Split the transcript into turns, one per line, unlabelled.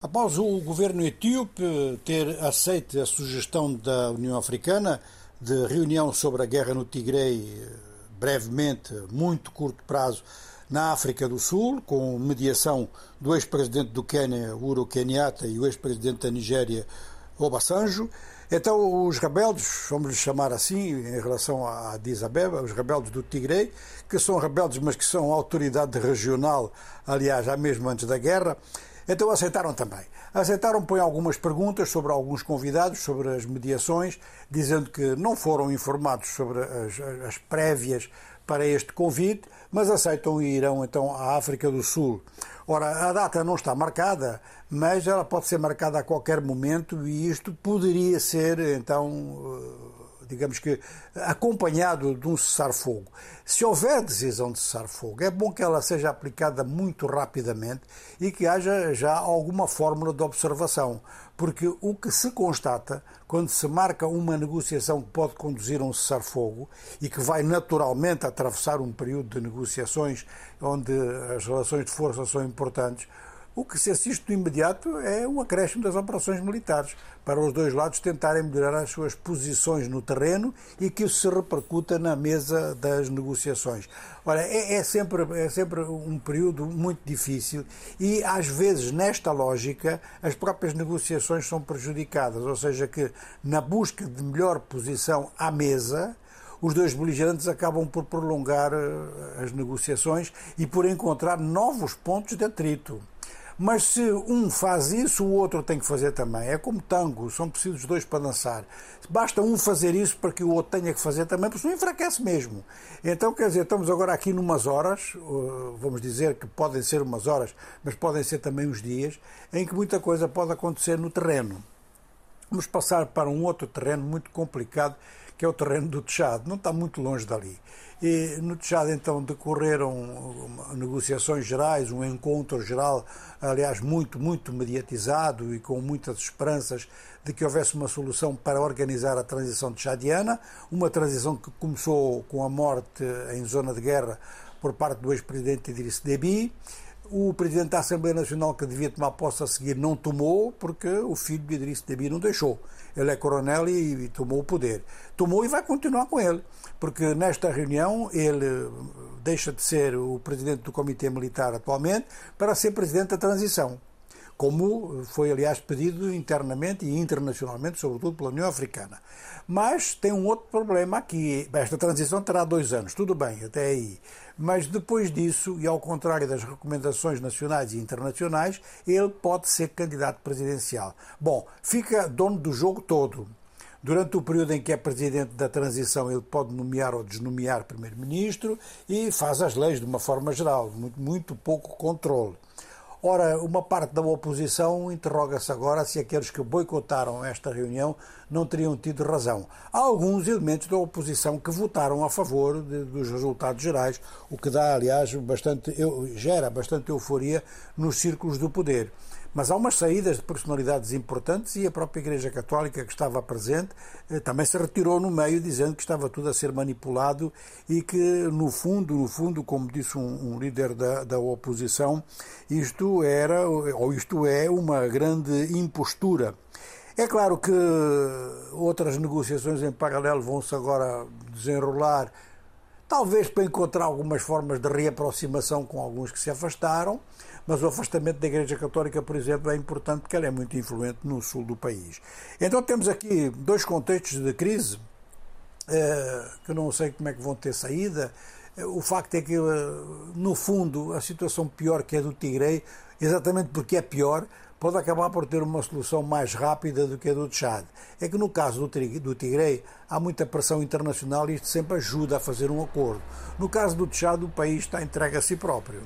Após o governo etíope ter aceito a sugestão da União Africana de reunião sobre a guerra no Tigre, brevemente, muito curto prazo, na África do Sul, com mediação do ex-presidente do Quênia, Uhuru Kenyatta, e o ex-presidente da Nigéria, Obasanjo, então os rebeldes, vamos lhes chamar assim, em relação a Addis Abeba, os rebeldes do Tigre, que são rebeldes, mas que são autoridade regional, aliás, já mesmo antes da guerra, então aceitaram também. Aceitaram, põe algumas perguntas sobre alguns convidados, sobre as mediações, dizendo que não foram informados sobre as, as prévias para este convite, mas aceitam e irão então à África do Sul. Ora, a data não está marcada, mas ela pode ser marcada a qualquer momento e isto poderia ser então digamos que, acompanhado de um cessar-fogo. Se houver decisão de cessar-fogo, é bom que ela seja aplicada muito rapidamente e que haja já alguma fórmula de observação, porque o que se constata quando se marca uma negociação que pode conduzir a um cessar-fogo e que vai naturalmente atravessar um período de negociações onde as relações de força são importantes, o que se assiste de imediato é um acréscimo das operações militares, para os dois lados tentarem melhorar as suas posições no terreno e que isso se repercuta na mesa das negociações. Olha, é, é, sempre, é sempre um período muito difícil e, às vezes, nesta lógica, as próprias negociações são prejudicadas, ou seja, que na busca de melhor posição à mesa, os dois beligerantes acabam por prolongar eh, as negociações e por encontrar novos pontos de atrito. Mas se um faz isso, o outro tem que fazer também. É como tango, são precisos dois para dançar. Basta um fazer isso para que o outro tenha que fazer também, porque senão enfraquece mesmo. Então, quer dizer, estamos agora aqui numas horas, vamos dizer que podem ser umas horas, mas podem ser também uns dias, em que muita coisa pode acontecer no terreno. Vamos passar para um outro terreno muito complicado, que é o terreno do Tchad. Não está muito longe dali. E no Tchad, então, decorreram negociações gerais, um encontro geral, aliás, muito, muito mediatizado e com muitas esperanças de que houvesse uma solução para organizar a transição tchadiana, uma transição que começou com a morte em zona de guerra por parte do ex-presidente Idriss Deby. O presidente da Assembleia Nacional, que devia tomar posse a seguir, não tomou, porque o filho de Idriss Deby não deixou. Ele é coronel e, e tomou o poder. Tomou e vai continuar com ele, porque nesta reunião ele deixa de ser o presidente do Comitê Militar atualmente para ser presidente da transição como foi, aliás, pedido internamente e internacionalmente, sobretudo pela União Africana. Mas tem um outro problema aqui. Esta transição terá dois anos, tudo bem, até aí. Mas depois disso, e ao contrário das recomendações nacionais e internacionais, ele pode ser candidato presidencial. Bom, fica dono do jogo todo. Durante o período em que é presidente da transição, ele pode nomear ou desnomear primeiro-ministro e faz as leis de uma forma geral, muito, muito pouco controle. Ora, uma parte da oposição interroga-se agora se aqueles que boicotaram esta reunião não teriam tido razão. Há alguns elementos da oposição que votaram a favor de, dos resultados gerais, o que dá, aliás, bastante, gera bastante euforia nos círculos do poder. Mas há umas saídas de personalidades importantes e a própria Igreja Católica, que estava presente, eh, também se retirou no meio, dizendo que estava tudo a ser manipulado e que, no fundo, no fundo, como disse um, um líder da, da oposição, isto era, ou isto é, uma grande impostura. É claro que outras negociações em paralelo vão-se agora desenrolar, talvez para encontrar algumas formas de reaproximação com alguns que se afastaram, mas o afastamento da Igreja Católica, por exemplo, é importante porque ela é muito influente no sul do país. Então temos aqui dois contextos de crise, eh, que não sei como é que vão ter saída. Eh, o facto é que, eh, no fundo, a situação pior que é do Tigre, exatamente porque é pior, pode acabar por ter uma solução mais rápida do que a do Tchad. É que no caso do Tigre há muita pressão internacional e isto sempre ajuda a fazer um acordo. No caso do Tchad, o país está entregue a si próprio.